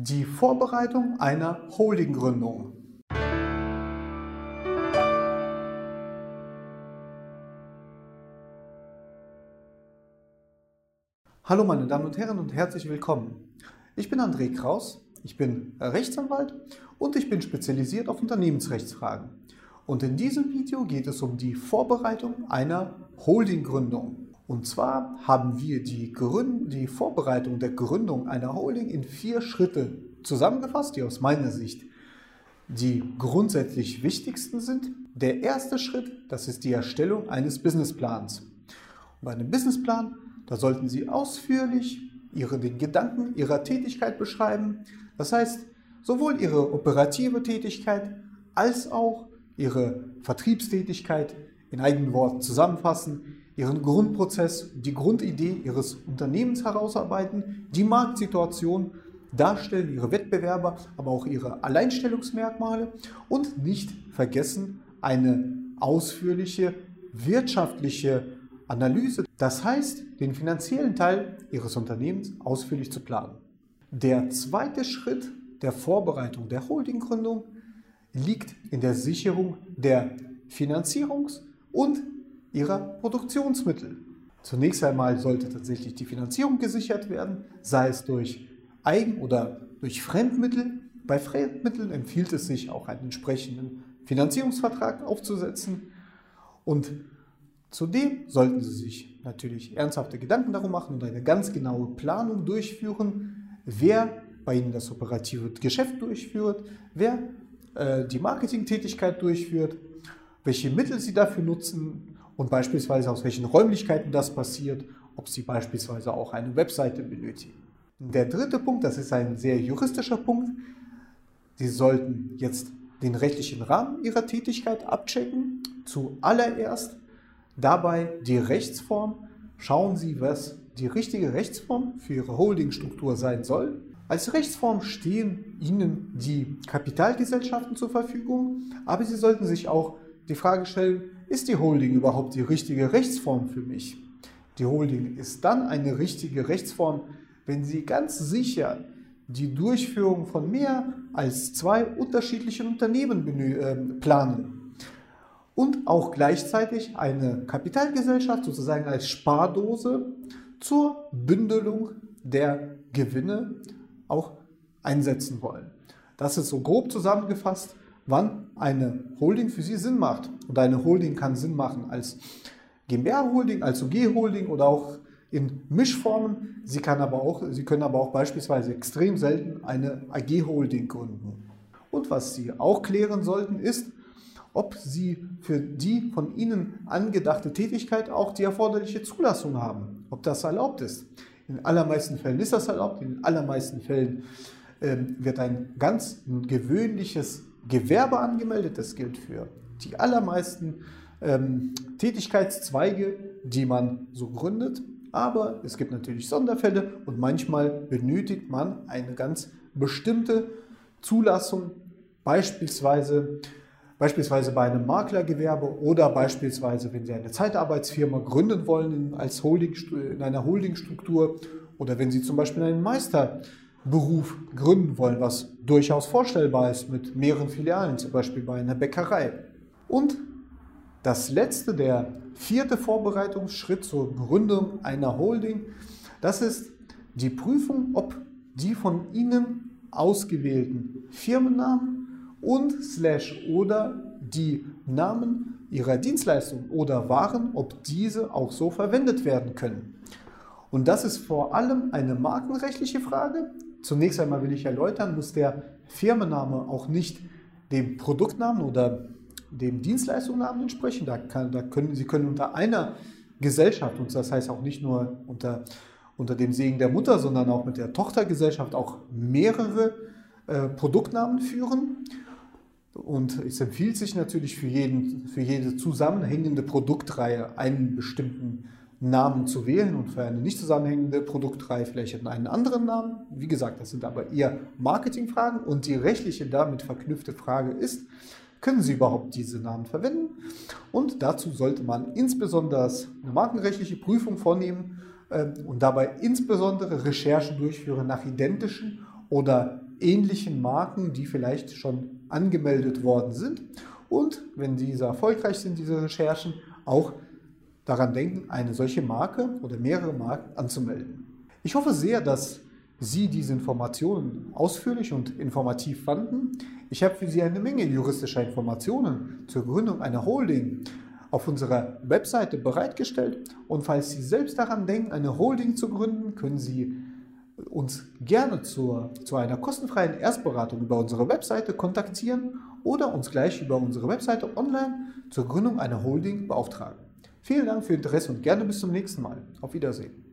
Die Vorbereitung einer Holdinggründung. Hallo meine Damen und Herren und herzlich willkommen. Ich bin André Kraus, ich bin Rechtsanwalt und ich bin spezialisiert auf Unternehmensrechtsfragen. Und in diesem Video geht es um die Vorbereitung einer Holdinggründung. Und zwar haben wir die, Gründ die Vorbereitung der Gründung einer Holding in vier Schritte zusammengefasst, die aus meiner Sicht die grundsätzlich wichtigsten sind. Der erste Schritt, das ist die Erstellung eines Businessplans. Und bei einem Businessplan, da sollten Sie ausführlich Ihre, den Gedanken Ihrer Tätigkeit beschreiben. Das heißt, sowohl Ihre operative Tätigkeit als auch Ihre Vertriebstätigkeit in eigenen Worten zusammenfassen, ihren Grundprozess, die Grundidee ihres Unternehmens herausarbeiten, die Marktsituation darstellen, ihre Wettbewerber, aber auch ihre Alleinstellungsmerkmale und nicht vergessen eine ausführliche wirtschaftliche Analyse, das heißt den finanziellen Teil ihres Unternehmens ausführlich zu planen. Der zweite Schritt der Vorbereitung der Holdinggründung liegt in der Sicherung der Finanzierungs- und ihrer Produktionsmittel. Zunächst einmal sollte tatsächlich die Finanzierung gesichert werden, sei es durch Eigen- oder durch Fremdmittel. Bei Fremdmitteln empfiehlt es sich auch einen entsprechenden Finanzierungsvertrag aufzusetzen. Und zudem sollten Sie sich natürlich ernsthafte Gedanken darum machen und eine ganz genaue Planung durchführen, wer bei Ihnen das operative Geschäft durchführt, wer äh, die Marketingtätigkeit durchführt, welche Mittel Sie dafür nutzen und beispielsweise aus welchen Räumlichkeiten das passiert, ob Sie beispielsweise auch eine Webseite benötigen. Der dritte Punkt, das ist ein sehr juristischer Punkt. Sie sollten jetzt den rechtlichen Rahmen Ihrer Tätigkeit abchecken. Zuallererst dabei die Rechtsform. Schauen Sie, was die richtige Rechtsform für Ihre Holdingstruktur sein soll. Als Rechtsform stehen Ihnen die Kapitalgesellschaften zur Verfügung, aber Sie sollten sich auch die Frage stellen, ist die Holding überhaupt die richtige Rechtsform für mich? Die Holding ist dann eine richtige Rechtsform, wenn Sie ganz sicher die Durchführung von mehr als zwei unterschiedlichen Unternehmen äh, planen und auch gleichzeitig eine Kapitalgesellschaft sozusagen als Spardose zur Bündelung der Gewinne auch einsetzen wollen. Das ist so grob zusammengefasst wann eine Holding für Sie Sinn macht. Und eine Holding kann Sinn machen als GmbH-Holding, als UG-Holding oder auch in Mischformen. Sie, kann aber auch, Sie können aber auch beispielsweise extrem selten eine AG-Holding gründen. Und was Sie auch klären sollten, ist, ob Sie für die von Ihnen angedachte Tätigkeit auch die erforderliche Zulassung haben, ob das erlaubt ist. In allermeisten Fällen ist das erlaubt, in allermeisten Fällen äh, wird ein ganz gewöhnliches Gewerbe angemeldet. Das gilt für die allermeisten ähm, Tätigkeitszweige, die man so gründet. Aber es gibt natürlich Sonderfälle und manchmal benötigt man eine ganz bestimmte Zulassung, beispielsweise, beispielsweise bei einem Maklergewerbe oder beispielsweise, wenn Sie eine Zeitarbeitsfirma gründen wollen in, als Holding, in einer Holdingstruktur oder wenn Sie zum Beispiel einen Meister Beruf gründen wollen, was durchaus vorstellbar ist mit mehreren Filialen, zum Beispiel bei einer Bäckerei. Und das letzte, der vierte Vorbereitungsschritt zur Gründung einer Holding, das ist die Prüfung, ob die von Ihnen ausgewählten Firmennamen und slash oder die Namen Ihrer Dienstleistung oder Waren, ob diese auch so verwendet werden können. Und das ist vor allem eine markenrechtliche Frage, Zunächst einmal will ich erläutern, muss der Firmenname auch nicht dem Produktnamen oder dem Dienstleistungsnamen entsprechen. Da, kann, da können Sie können unter einer Gesellschaft, und das heißt auch nicht nur unter, unter dem Segen der Mutter, sondern auch mit der Tochtergesellschaft auch mehrere äh, Produktnamen führen. Und es empfiehlt sich natürlich für, jeden, für jede zusammenhängende Produktreihe einen bestimmten Namen zu wählen und für eine nicht zusammenhängende Produktreihe vielleicht einen anderen Namen. Wie gesagt, das sind aber eher Marketingfragen und die rechtliche damit verknüpfte Frage ist, können Sie überhaupt diese Namen verwenden? Und dazu sollte man insbesondere eine markenrechtliche Prüfung vornehmen äh, und dabei insbesondere Recherchen durchführen nach identischen oder ähnlichen Marken, die vielleicht schon angemeldet worden sind. Und wenn diese erfolgreich sind, diese Recherchen, auch daran denken, eine solche Marke oder mehrere Marken anzumelden. Ich hoffe sehr, dass Sie diese Informationen ausführlich und informativ fanden. Ich habe für Sie eine Menge juristischer Informationen zur Gründung einer Holding auf unserer Webseite bereitgestellt. Und falls Sie selbst daran denken, eine Holding zu gründen, können Sie uns gerne zur, zu einer kostenfreien Erstberatung über unsere Webseite kontaktieren oder uns gleich über unsere Webseite online zur Gründung einer Holding beauftragen. Vielen Dank für Ihr Interesse und gerne bis zum nächsten Mal. Auf Wiedersehen.